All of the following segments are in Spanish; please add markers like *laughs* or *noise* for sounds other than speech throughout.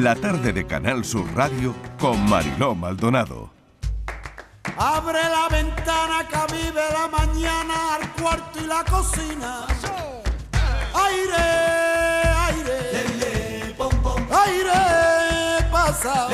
la tarde de Canal Sur Radio con Mariló Maldonado. Abre la ventana que vive la mañana al cuarto y la cocina. Aire, aire, aire pasa.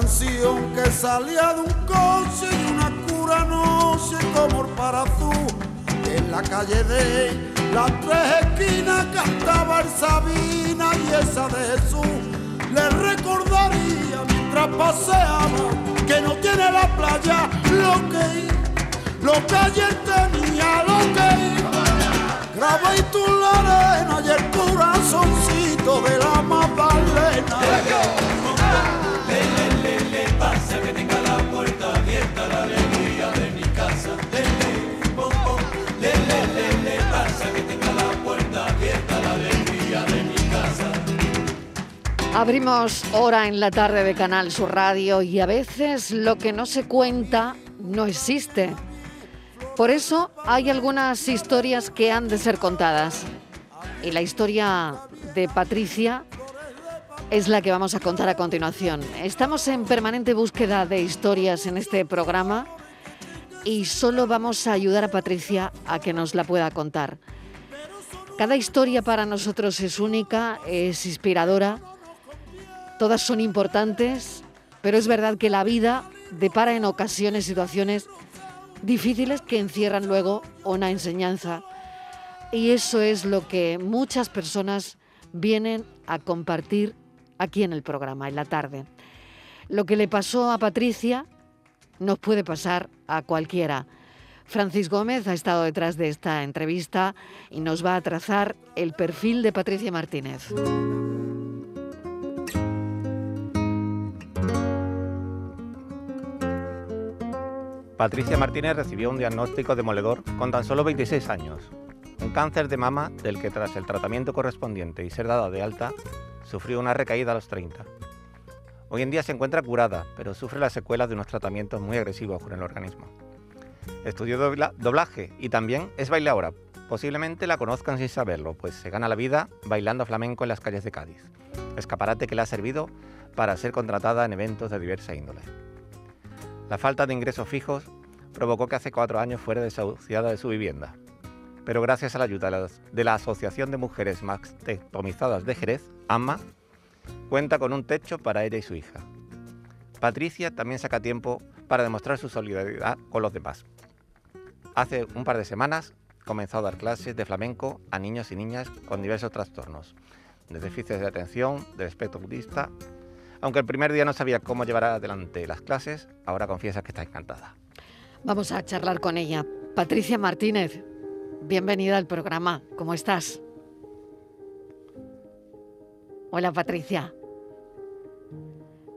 Canción que salía de un coche y una cura no sé como para azul. En la calle de las tres esquinas cantaba el Sabina y esa de Jesús. Le recordaría mientras paseaba que no tiene la playa lo que lo que ayer tenía, lo que graba y tú la arena y el corazoncito de la Magdalena. Pasa que tenga la puerta abierta la alegría de mi casa. Lele, pom pom, lele, lele, pasa que tenga la puerta abierta la alegría de mi casa. Abrimos hora en la tarde de Canal Sur Radio y a veces lo que no se cuenta no existe. Por eso hay algunas historias que han de ser contadas. Y la historia de Patricia es la que vamos a contar a continuación. Estamos en permanente búsqueda de historias en este programa y solo vamos a ayudar a Patricia a que nos la pueda contar. Cada historia para nosotros es única, es inspiradora, todas son importantes, pero es verdad que la vida depara en ocasiones situaciones difíciles que encierran luego una enseñanza. Y eso es lo que muchas personas vienen a compartir aquí en el programa, en la tarde. Lo que le pasó a Patricia nos puede pasar a cualquiera. Francis Gómez ha estado detrás de esta entrevista y nos va a trazar el perfil de Patricia Martínez. Patricia Martínez recibió un diagnóstico demoledor con tan solo 26 años. Un cáncer de mama del que tras el tratamiento correspondiente y ser dada de alta, sufrió una recaída a los 30. Hoy en día se encuentra curada, pero sufre las secuelas de unos tratamientos muy agresivos con el organismo. Estudió dobla- doblaje y también es bailaora. Posiblemente la conozcan sin saberlo, pues se gana la vida bailando flamenco en las calles de Cádiz. Escaparate que le ha servido para ser contratada en eventos de diversa índole. La falta de ingresos fijos provocó que hace cuatro años fuera desahuciada de su vivienda. Pero gracias a la ayuda de la Asociación de Mujeres Mastectomizadas de Jerez, AMA, cuenta con un techo para ella y su hija. Patricia también saca tiempo para demostrar su solidaridad con los demás. Hace un par de semanas comenzó a dar clases de flamenco a niños y niñas con diversos trastornos, de déficits de atención, del espectro autista. Aunque el primer día no sabía cómo llevar adelante las clases, ahora confiesa que está encantada. Vamos a charlar con ella. Patricia Martínez, bienvenida al programa. ¿Cómo estás? Hola Patricia.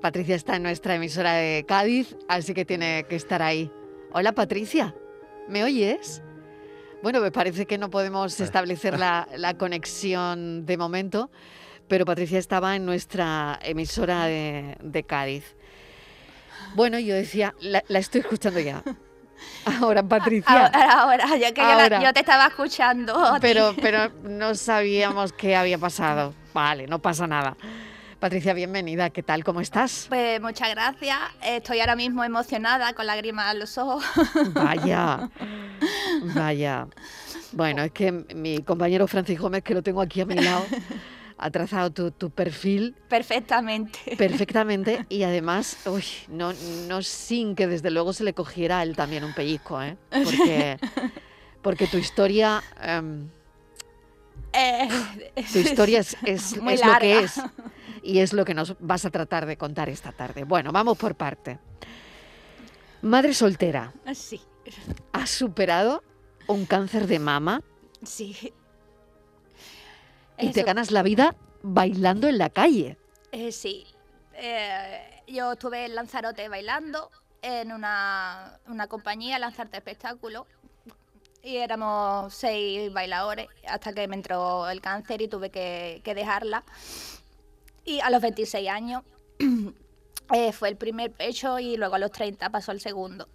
Patricia está en nuestra emisora de Cádiz, así que tiene que estar ahí. Hola Patricia, ¿me oyes? Bueno, me parece que no podemos establecer la, la conexión de momento, pero Patricia estaba en nuestra emisora de, de Cádiz. Bueno, yo decía, la, la estoy escuchando ya. *laughs* Ahora, Patricia. Ahora, ahora, ya que yo, la- Ahora. yo te estaba escuchando. Pero, pero no sabíamos qué había pasado. Vale, no pasa nada. Patricia, bienvenida. ¿Qué tal? ¿Cómo estás? Pues muchas gracias. Estoy ahora mismo emocionada, con lágrimas en los ojos. *laughs* Vaya, vaya. Bueno, es que mi compañero Francis Gómez, que lo tengo aquí a mi lado, ha trazado tu, tu perfil Perfectamente. perfectamente *laughs* y además, uy, no, no sin que desde luego se le cogiera a él también un pellizco, ¿eh? Porque, *laughs* porque tu historia, em, Eh, tu historia es, es- *laughs* lo que es y es lo que nos vas a tratar de contar esta tarde. Bueno, vamos por parte. Madre soltera, Sí, ¿has superado un cáncer de mama sí. Y te ganas la vida bailando en la calle? eh, sí. eh, yo estuve en Lanzarote bailando en una, una compañía, Lanzarte Espectáculo, y éramos seis bailadores hasta que me entró el cáncer y tuve que, que dejarla. Y a los 26 años *clears throat* eh, fue el primer hecho y luego a los 30 pasó el segundo.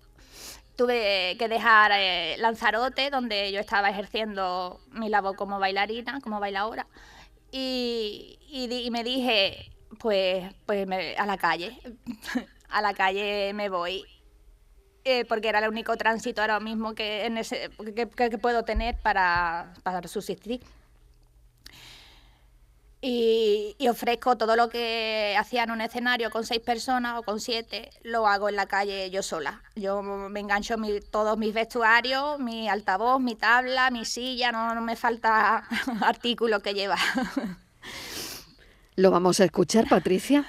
Tuve que dejar eh, Lanzarote, donde yo estaba ejerciendo mi labor como bailarina, como bailadora, y, y y me dije, pues, pues me- a la calle, *laughs* a la calle me voy, eh, porque era el único tránsito ahora mismo que, en ese, que- que puedo tener para, para subsistir. Y, y ofrezco todo lo que hacía en un escenario con seis personas o con siete, lo hago en la calle yo sola. Yo me engancho mi- todos mis vestuarios, mi altavoz, mi tabla, mi silla, no, no me falta *laughs* artículo que llevar. ¿Lo vamos a escuchar, Patricia?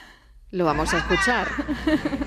Lo vamos a escuchar. *laughs*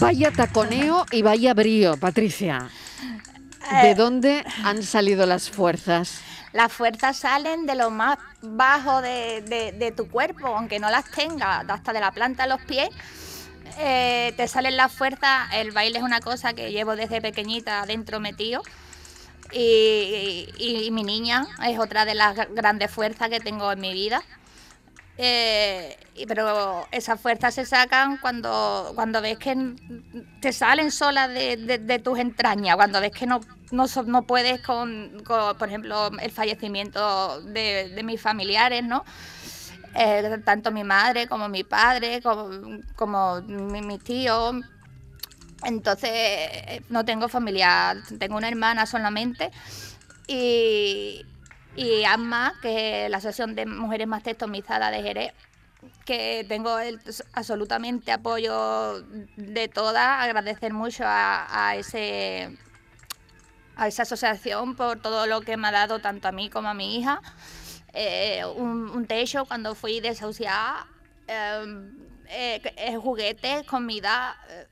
Vaya taconeo y vaya brío, Patricia. ¿De Eh. dónde han salido las fuerzas? Las fuerzas salen de lo más bajo de, de- de tu cuerpo, aunque no las tengas, hasta de la planta a los pies. eh, te salen las fuerzas. El baile es una cosa que llevo desde pequeñita dentro metido. Y, y- y mi niña es otra de las gra- grandes fuerzas que tengo en mi vida. Eh, pero esas fuerzas se sacan cuando, cuando ves que te salen solas de, de- tus entrañas, cuando ves que no, no, no puedes con, por ejemplo, el fallecimiento de, de mis familiares, ¿no? Eh, tanto mi madre como mi padre, como, como mi, mi tío. Entonces, eh, no tengo familia, tengo una hermana solamente. Y, y AMA, que es la Asociación de Mujeres Más Testomizadas de Jerez, que tengo el absolutamente apoyo de todas, agradecer mucho a, ese a esa asociación por todo lo que me ha dado tanto a mí como a mi hija. Eh, un, un techo cuando fui desahuciada, eh, eh, eh, juguetes, comida, eh,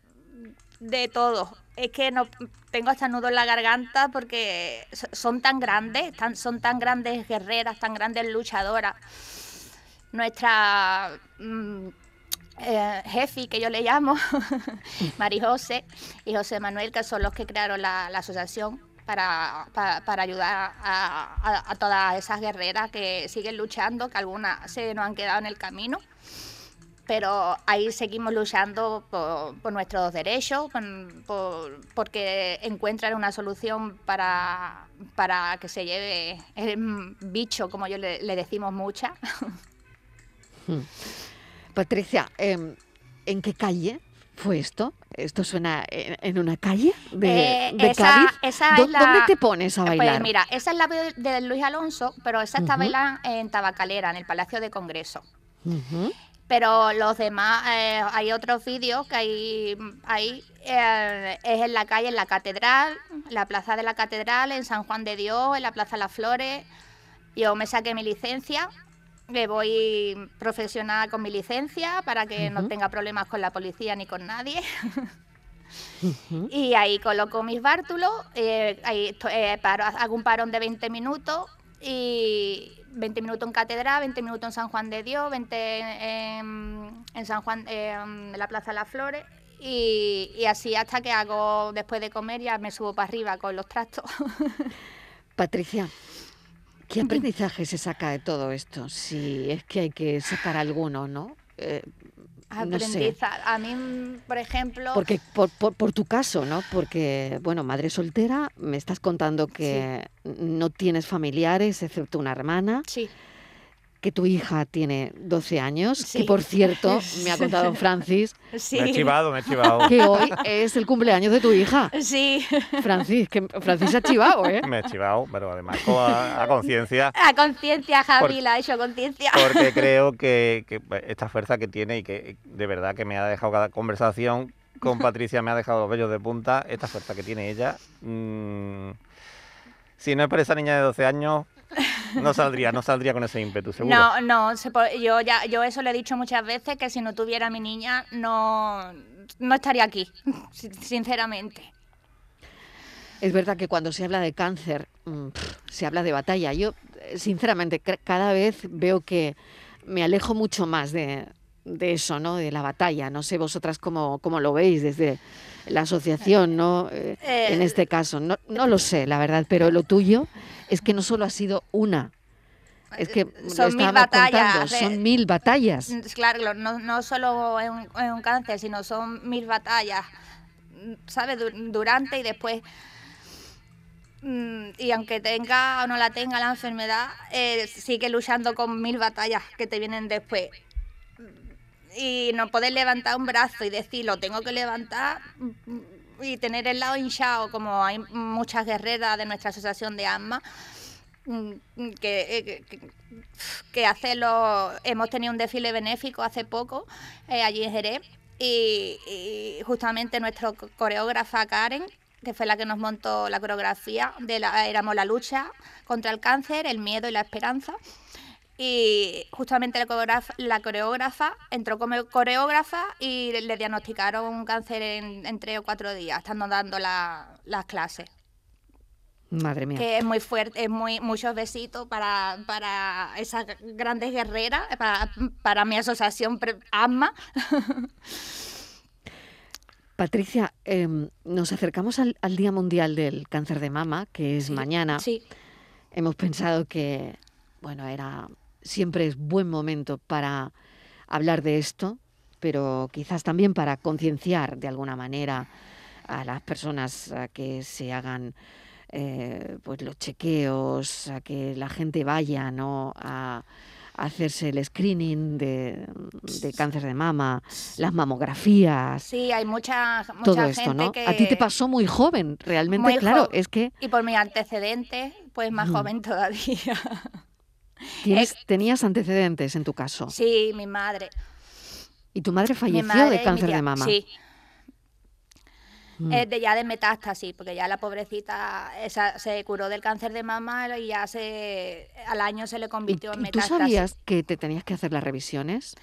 de todo. Es que no tengo hasta nudo en la garganta porque so- son tan grandes, son tan grandes guerreras, tan grandes luchadoras. Nuestra mm, eh, jefe, que yo le llamo, *laughs* Mari José y José Manuel, que son los que crearon la, asociación para, para, ayudar a, a- a todas esas guerreras que siguen luchando, que algunas se nos han quedado en el camino pero ahí seguimos luchando por, por nuestros derechos, por- por- porque encuentran una solución para, para que se lleve el bicho, como yo le, le decimos muchas. *laughs* Patricia, em, ¿en qué calle fue esto? ¿Esto suena en, en una calle de, Eh, de esa- Cádiz? esa ¿Dó- es la- ¿Dónde te pones a Pues bailar? mira, esa es la de, de Luis Alonso, pero esa está bailando en Tabacalera, en el Palacio de Congreso. Ujú. Pero los demás, eh, hay otros vídeos que hay, hay eh, es en la calle, en la catedral, en la plaza de la catedral, en San Juan de Dios, en la plaza Las Flores. Yo me saqué mi licencia, me voy profesional con mi licencia para que no tenga problemas con la policía ni con nadie. *laughs* Y ahí coloco mis bártulos, eh, ahí eh, paro- hago un parón de 20 minutos y 20 minutos en Catedral, 20 minutos en San Juan de Dios, 20 en, San Juan, en la Plaza de las Flores y, y así hasta que hago después de comer ya me subo para arriba con los trastos. *laughs* Patricia, ¿qué aprendizaje se saca de todo esto? Si es que hay que sacar alguno, ¿no? Eh, no sé. A mí, por ejemplo, Porque por, por- por tu caso, ¿no? Porque, bueno, madre soltera, me estás contando que no tienes familiares excepto una hermana. sí, que tu hija tiene 12 años, que Sí. por cierto, *laughs* me ha contado Francis, Sí. Me he chivado, me he chivado. que hoy es el cumpleaños de tu hija. Sí, Francis, que Francis se ha chivado, ¿eh? Me he chivado, pero además a, a conciencia, a conciencia, Javi, la ha hecho conciencia. porque *laughs* creo que, que esta fuerza que tiene y que de verdad que me ha dejado cada conversación con Patricia, me ha dejado los vellos de punta, esta fuerza que tiene ella. mm, si no es por esa niña de 12 años, no saldría, no saldría con ese ímpetu, seguro. No, no, se yo ya, yo eso le he dicho muchas veces que si no tuviera a mi niña no, no estaría aquí, sin- sinceramente. Es verdad que cuando se habla de cáncer, mm, se habla de batalla. Yo, eh, sinceramente, cada vez veo que me alejo mucho más de, de eso, ¿no? De la batalla. No sé vosotras cómo, cómo lo veis desde la asociación, ¿no? Eh, Eh, en este caso. No, no lo sé, la verdad, pero lo tuyo es que no solo ha sido una. Es que lo Son mil batallas, contando, eh. son mil batallas. Mm, Claro, no, no solo es un, es un cáncer, sino son mil batallas, mm, ¿sabes? Du- Durante y después. Mm, Y aunque tenga o no la tenga la enfermedad, eh, sigue luchando con mil batallas que te vienen después. Y no poder levantar un brazo y decir, lo tengo que levantar mm, y tener el lado hinchado, como hay muchas guerreras de nuestra asociación de asma, mm, que, eh, que- que- que hace. Hemos tenido un desfile benéfico hace poco eh, allí en Jerez y, y justamente nuestra co- coreógrafa Karen, que fue la que nos montó la coreografía, de la, éramos la lucha contra el cáncer, el miedo y la esperanza. Y justamente la coreógrafa, la coreógrafa entró como coreógrafa y le diagnosticaron un cáncer en, en tres o cuatro días, estando dando la- las clases Madre mía. que es muy fuerte, es muy muchos besitos para, para esas grandes guerreras, para, para mi asociación ASMA. *laughs* Patricia, em, nos acercamos al, al Día Mundial del Cáncer de Mama, que es mañana. Sí, Hemos pensado que, bueno, era siempre es buen momento para hablar de esto, pero quizás también para concienciar de alguna manera a las personas a que se hagan eh, pues los chequeos, a que la gente vaya ¿no? a, a hacerse el screening de, de cáncer de mama, las mamografías, sí, hay mucha, mucha todo gente esto, ¿no? que... A ti te pasó muy joven, realmente, Muy claro, es que Y por mis antecedentes, pues más Mm. joven *laughs* todavía. Tienes, tenías antecedentes en tu caso. sí, mi madre. Y tu madre falleció madre de cáncer tía- de mama. Sí, Mm. es de ya de metástasis, porque ya la pobrecita esa, se curó del cáncer de mama y ya se al año se le ¿Y, convirtió en y tú metástasis. sabías que te tenías que hacer las revisiones?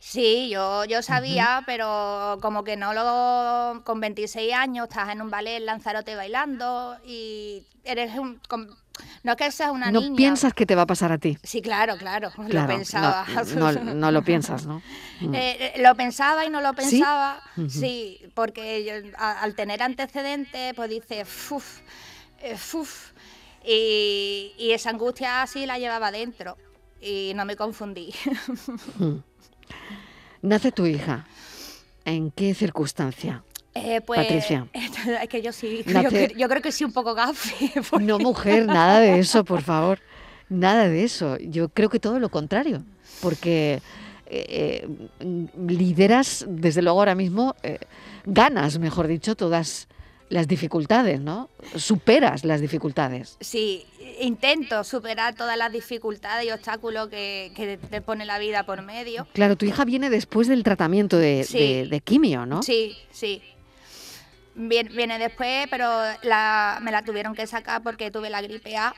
Sí, yo, yo sabía, pero como que no lo... Con 26 años estás en un ballet en Lanzarote bailando y eres un... no que seas una no niña. piensas que te va a pasar a ti. Sí, claro, claro, Claro, lo pensaba. No, no- no lo piensas, ¿no? *laughs* Mm. Eh, eh, lo pensaba y no lo pensaba, sí, porque yo, a- al tener antecedentes, pues dice, "Fuf, eh, fuf", y, y esa angustia así la llevaba dentro y no me confundí. *laughs* Mm. Nace tu hija. ¿En qué circunstancia? Eh, pues, Patricia. *laughs* Es que yo sí, *laughs* yo, yo creo que sí un poco gafe. *laughs* porque- No, mujer, nada de eso, por favor. Nada de eso. Yo creo que todo lo contrario. Porque eh, eh, lideras, desde luego ahora mismo, eh, ganas, mejor dicho, todas las dificultades, ¿no? Superas las dificultades. Sí, intento superar todas las dificultades y obstáculos que, que te pone la vida por medio. Claro, tu hija viene después del tratamiento de, Sí. de- de quimio, ¿no? Sí, sí. Viene, después, pero la, me la tuvieron que sacar porque tuve la gripe A.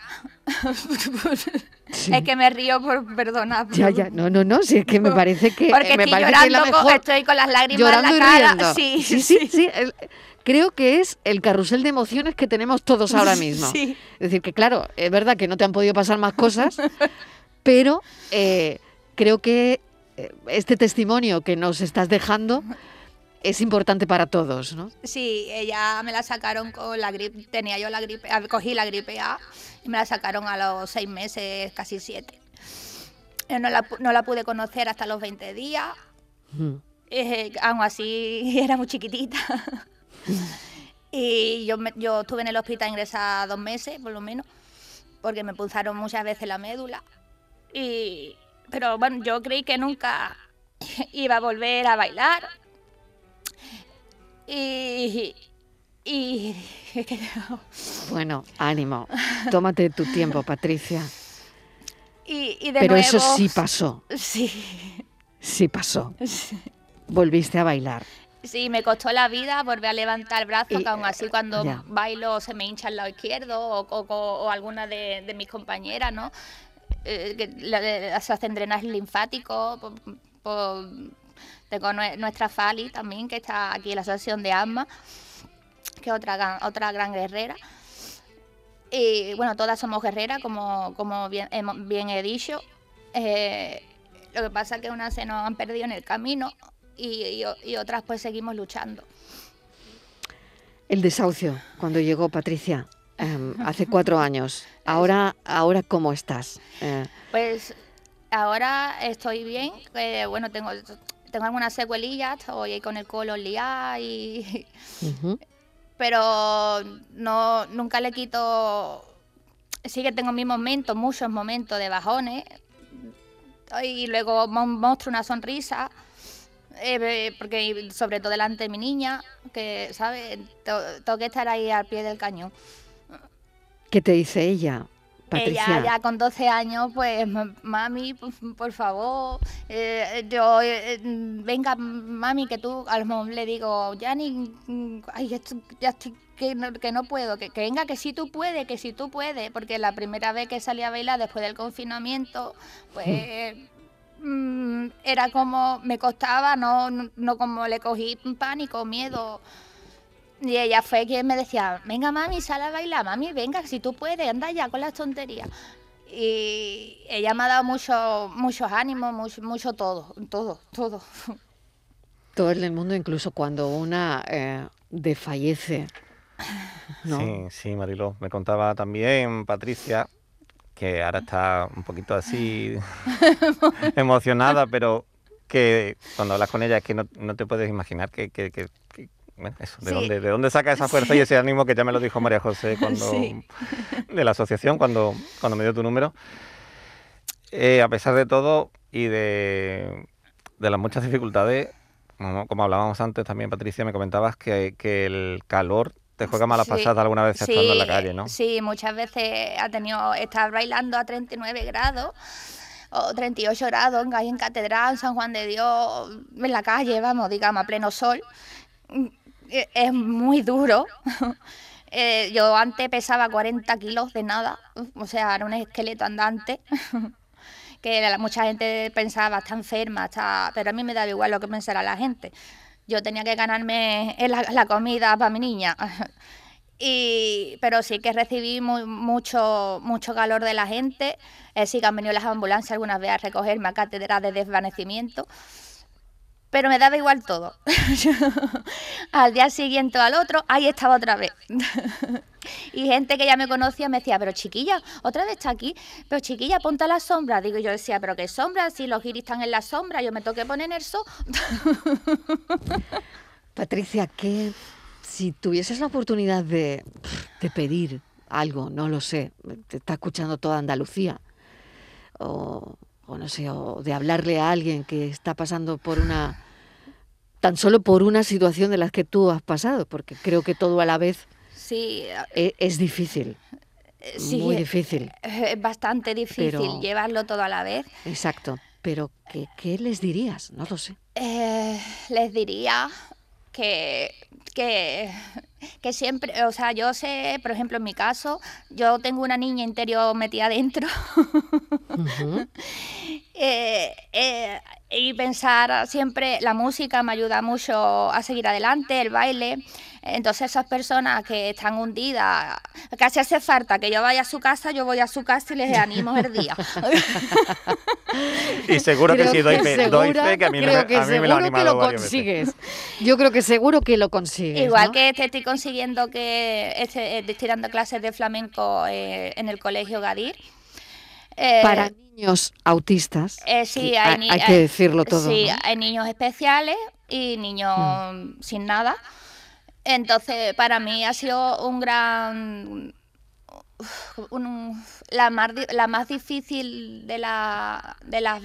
Sí. Es que me río por perdonar. Ya, ya, no, no, no, si es que me parece que Porque me estoy parece que es la llorando, con- mejor. estoy con las lágrimas llorando en la cara. riendo. Sí, sí, sí, sí, el- creo que es el carrusel de emociones que tenemos todos ahora *laughs* mismo. Sí. Es decir, que claro, es verdad que no te han podido pasar más cosas, *laughs* pero eh, creo que eh, este testimonio que nos estás dejando es importante para todos, ¿no? Sí, ella me la sacaron con la gripe, tenía yo la gripe, ah, cogí la gripe A y me la sacaron a los seis meses, casi siete. Eh, No la, no la pude conocer hasta los 20 días, Mm. eh, aún así *laughs* era muy chiquitita. *laughs* y yo, me- yo estuve en el hospital ingresada dos meses, por lo menos, porque me punzaron muchas veces la médula. Y, pero bueno, yo creí que nunca *laughs* iba a volver a bailar. Y. Y. *laughs* Bueno, ánimo. Tómate tu tiempo, Patricia. Y, y de Pero eso sí pasó. Sí. Sí pasó. Volviste a bailar. Sí, me costó la vida volver a levantar el brazo, Y, que aún así cuando ya. bailo se me hincha el lado izquierdo o, o- o- o alguna de, de mis compañeras, ¿no? Eh, que la- la- se hacen por- por- tengo nue- nuestra Fali también, que está aquí en la asociación de asma, que es otra, gran- otra gran guerrera. Y bueno, todas somos guerreras, como, como bien, bien he dicho. Eh, lo que pasa es que unas se nos han perdido en el camino y, y otras pues seguimos luchando. El desahucio, cuando llegó Patricia, em, *laughs* hace cuatro años. Ahora, ahora ¿cómo estás? Eh, Pues ahora estoy bien, eh, bueno, tengo, tengo algunas secuelillas, estoy ahí con el colon liado y... ujú. *laughs* Pero no, nunca le quito... Sí que tengo mis momentos, muchos momentos de bajones. Y luego mo- muestro una sonrisa. eh, porque sobre todo delante de mi niña, que, ¿sabes? Tengo que estar ahí al pie del cañón. ¿Qué te dice ella, Patricia? Ella ya con 12 años, pues, "Ma- mami, por, por favor, eh, yo, eh, mm, venga, mami, que tú, a lo mejor le digo, Yanni, mm, ay, esto- ya estoy, que no, que no puedo, que, que venga, que sí tú puedes, que sí tú puedes, porque la primera vez que salí a bailar después del confinamiento, pues... mm, Era como, me costaba, no, no, no como le cogí pánico, miedo. Y ella fue quien me decía, venga mami, sal a bailar, mami, venga, si tú puedes, anda ya con las tonterías. Y ella me ha dado mucho, muchos ánimos, mucho, mucho todo, todo, todo. Todo en el mundo, incluso cuando una eh, desfallece. ¿no? Sí, sí, Mariló. Me contaba también Patricia, que ahora está un poquito así *laughs* emocionada, pero que cuando hablas con ella es que no, no te puedes imaginar que... que- que- que- bueno, eso, ¿de, Sí. dónde, ¿De dónde saca esa fuerza y ese ánimo que ya me lo dijo María José *laughs* cuando, Sí. de la asociación cuando, cuando me dio tu número? Eh, a pesar de todo y de, de las muchas dificultades, como, como hablábamos antes también, Patricia, me comentabas que, que el calor te juega malas Sí, pasadas alguna vez estando en la calle, ¿no? Sí, muchas veces ha tenido, estar bailando a 39 grados o 38 grados en, ahí en Catedral, en San Juan de Dios, en la calle, vamos, digamos, a pleno sol. Eh, Es muy duro. *laughs* Eh, yo antes pesaba 40 kilos de nada, o sea, era un esqueleto andante. *laughs* que mucha gente pensaba, está enferma, está... pero a mí me daba igual lo que pensara la gente. Yo tenía que ganarme la, la comida para mi niña. *laughs* Y, pero sí que recibí mu- mucho, mucho calor de la gente. Eh, sí que han venido las ambulancias algunas veces a recogerme a cátedra de desvanecimiento. Pero me daba igual todo. *laughs* al día siguiente al otro, ahí estaba otra vez. *laughs* y gente que ya me conocía me decía, pero chiquilla, otra vez está aquí. Pero chiquilla, ponte a la sombra. Digo, yo decía, pero qué sombra, si los giris están en la sombra, yo me tengo que poner en el sol. *laughs* Patricia, que si tuvieses la oportunidad de, de pedir algo, no lo sé, te está escuchando toda Andalucía, o no sé, o de hablarle a alguien que está pasando por una, tan solo por una situación de las que tú has pasado, porque creo que todo a la vez Sí, e- es, difícil, eh, sí, muy eh, difícil, Es bastante difícil Pero- llevarlo todo a la vez. exacto. Pero ¿qué, qué les dirías? No lo sé. Eh, les diría que, que, que siempre, o sea, yo sé, por ejemplo, en mi caso, yo tengo una niña interior metida dentro. Ujú. *laughs* Eh, eh, y pensar siempre, la música me ayuda mucho a seguir adelante, el baile. Entonces esas personas que están hundidas, casi hace falta que yo vaya a su casa, yo voy a su casa y les *laughs* animo el día. Y seguro que sí, doy fe, doy segura- fe que a mí, me, creo que a mí me lo ha seguro que animado lo veces. consigues. Yo creo que seguro que lo consigues. Igual ¿no? que este estoy consiguiendo que este, eh, estoy dando clases de flamenco eh, en el colegio Gadir. Eh, para niños autistas. eh, sí, hay, hay, ni- hay que decirlo todo. Sí, ¿no? hay niños especiales y niños sin nada. Entonces, para mí ha sido un gran. un- la, más, la más difícil de, la, de las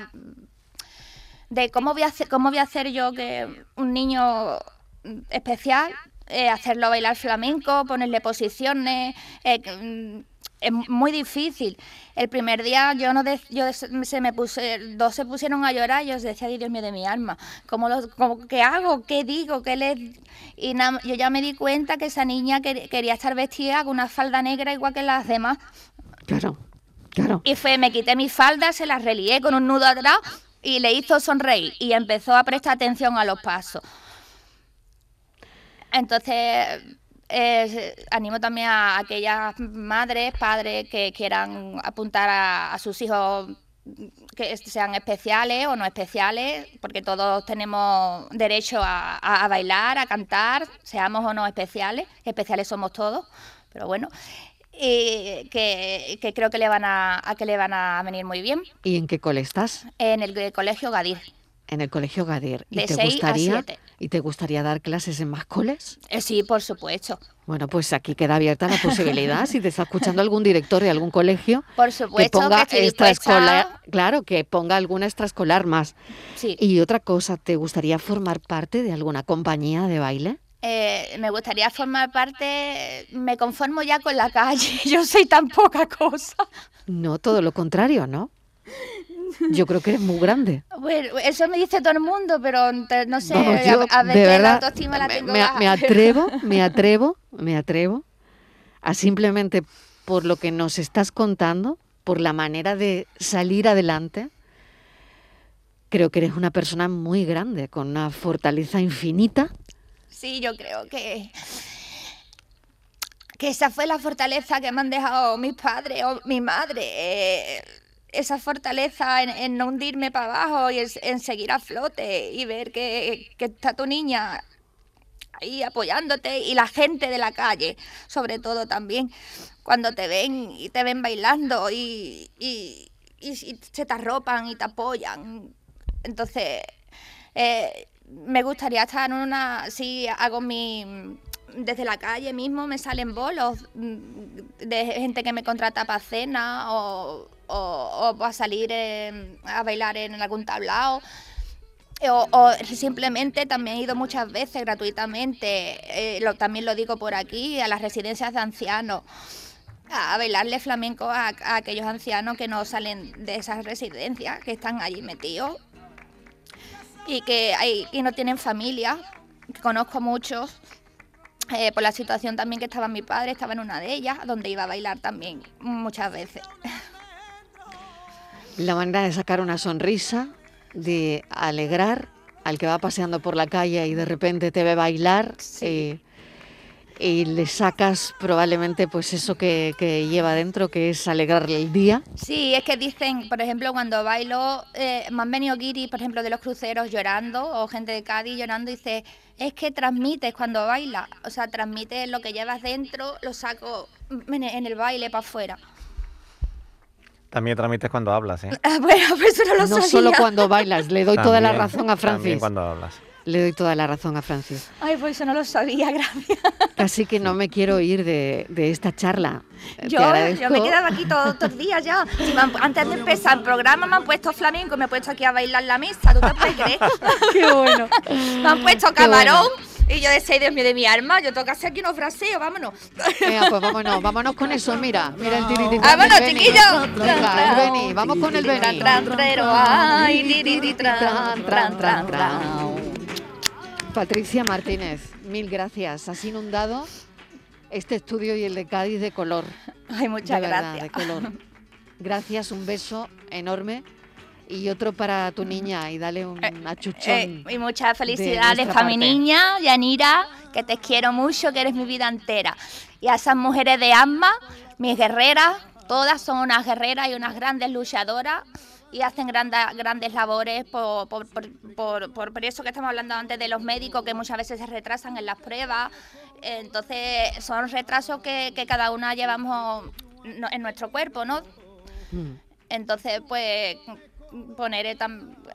de cómo voy a hacer, cómo voy a hacer yo que un niño mm, especial, eh, hacerlo bailar flamenco, ponerle posiciones, eh, mm, es muy difícil. El primer día yo no de- yo se me puse, dos se pusieron a llorar, yo decía, "Ay, Dios mío de mi alma, ¿cómo lo, cómo- ¿qué hago? ¿Qué digo? ¿Qué le...? Y na- yo ya me di cuenta que esa niña quer- quería estar vestida con una falda negra igual que las demás. Claro, claro. Y fue, me quité mi falda, se la relié con un nudo atrás y le hizo sonreír y empezó a prestar atención a los pasos. Entonces, eh, animo también a aquellas madres, padres que quieran apuntar a, a sus hijos que sean especiales o no especiales, porque todos tenemos derecho a, a- a bailar, a cantar, seamos o no especiales, especiales somos todos, pero bueno, y que, que creo que le van a, a que le van a venir muy bien ¿Y en qué cole estás? en el colegio Gadir. En el colegio Gadir. ¿Y De te a gustaría. Y te gustaría dar clases en más coles? Eh, sí, por supuesto. Bueno, pues aquí queda abierta la posibilidad. si te está escuchando algún director de algún colegio, *laughs* Por que supuesto ponga que dispuesta- extraescolar, claro, que ponga alguna extraescolar más. Sí. Y otra cosa, ¿te gustaría formar parte de alguna compañía de baile? Eh, me gustaría formar parte, me conformo ya con la calle, *laughs* yo soy tan poca cosa. No, todo lo contrario, ¿no? *laughs* *laughs* Yo creo que eres muy grande. Bueno, eso me dice todo el mundo, pero te- no sé, Vamos, a- yo, a, de veces la verdad, autoestima la me- tengo me, baja. me atrevo, me *laughs* atrevo, me atrevo a simplemente por lo que nos estás contando, por la manera de salir adelante, creo que eres una persona muy grande, con una fortaleza infinita. Sí, yo creo que que esa fue la fortaleza que me han dejado mis padres o mi madre. eh, esa fortaleza en, no hundirme para abajo y en, seguir a flote y ver que, está tu niña ahí apoyándote y la gente de la calle, sobre todo también, cuando te ven y te ven bailando y- y se te arropan y te apoyan. Entonces, eh, me gustaría estar en una, si hago mi, desde la calle mismo me salen bolos mm, de gente que me contrata para cena o, o, para salir a bailar en algún tablao. O, simplemente también he ido muchas veces gratuitamente, eh, también lo digo por aquí, a las residencias de ancianos, a bailarle flamenco a, a aquellos ancianos que no salen de esas residencias, que están allí metidos y que, no tienen familia, que conozco muchos. eh, por la situación también que estaba mi padre, estaba en una de ellas, donde iba a bailar también muchas veces. La manera de sacar una sonrisa, de alegrar al que va paseando por la calle y de repente te ve bailar eh, y le sacas probablemente pues eso que, que lleva dentro, que es alegrarle el día. Sí, es que dicen, por ejemplo, cuando bailo, eh, me han venido guiris, por ejemplo, de los cruceros llorando, o gente de Cádiz llorando, y dice, es que transmites cuando bailas, o sea, transmites lo que llevas dentro, lo saco en el baile para afuera. También transmites cuando hablas, ¿eh? bueno, *laughs* pues eso no lo No sabía. solo cuando bailas, le doy toda la También- razón a También Francis. cuando hablas. Le doy toda la razón a Francis. Ay, pues eso no lo sabía, *laughs* gracias. Así que no me quiero ir de, de esta charla. Yo, yo me quedaba aquí todos estos días ya. Si han- antes de empezar el programa me han puesto flamenco me he puesto aquí a bailar la mesa, ¿tú te puedes creer? *laughs* Qué bueno. me han puesto bueno. Y yo decía, "Ay, Dios mío, de mi alma, yo tengo que hacer aquí unos fraseos, vámonos. Venga, pues vámonos, vámonos con eso, mira, mira el tirititán ¡Vámonos, chiquillos! El Beni, vamos con el Beni. Patricia Martínez, mil gracias. Has inundado este estudio y el de Cádiz de color. Ay, muchas de verdad, gracias. de color. *laughs* Gracias, un beso enorme y otro para tu niña y dale un achuchón. Eh, y muchas felicidades para mi niña, Yanira, que te quiero mucho, que eres mi vida entera. Y a esas mujeres de asma, mis guerreras, todas son unas guerreras y unas grandes luchadoras y hacen granda- grandes labores por, por, por, por- eso que estamos hablando antes de los médicos que muchas veces se retrasan en las pruebas. Entonces son retrasos que, que cada una llevamos en nuestro cuerpo, ¿no? Mm. Entonces, pues, poner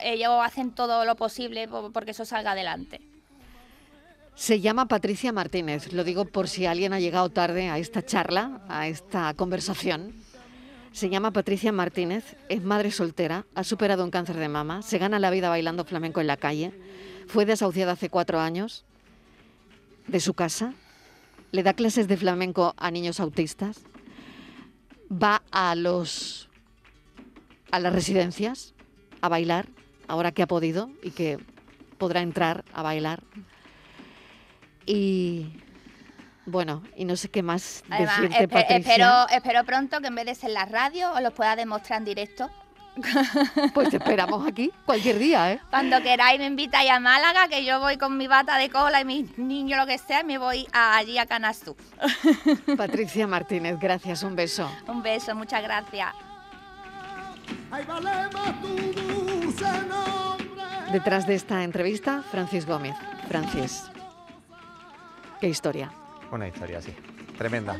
ellos hacen todo lo posible po- porque eso salga adelante. Se llama Patricia Martínez, lo digo por si alguien ha llegado tarde a esta charla, a esta conversación. Se llama Patricia Martínez, es madre soltera, ha superado un cáncer de mama, se gana la vida bailando flamenco en la calle, fue desahuciada hace cuatro años de su casa, le da clases de flamenco a niños autistas, va a los a las residencias a bailar, ahora que ha podido y que podrá entrar a bailar. Y bueno, y no sé qué más Además, decirte, espe- Patricia. espero, espero pronto que en vez de ser la radio os los pueda demostrar en directo. *laughs* Pues te esperamos aquí cualquier día, ¿eh? Cuando queráis me invitáis a Málaga, que yo voy con mi bata de cola y mis niños lo que sea, y me voy a- allí a Canastú. *laughs* Patricia Martínez, gracias, un beso. Un beso, muchas gracias. Detrás de esta entrevista, Francis Gómez. Francis, qué historia. Una historia así, tremenda.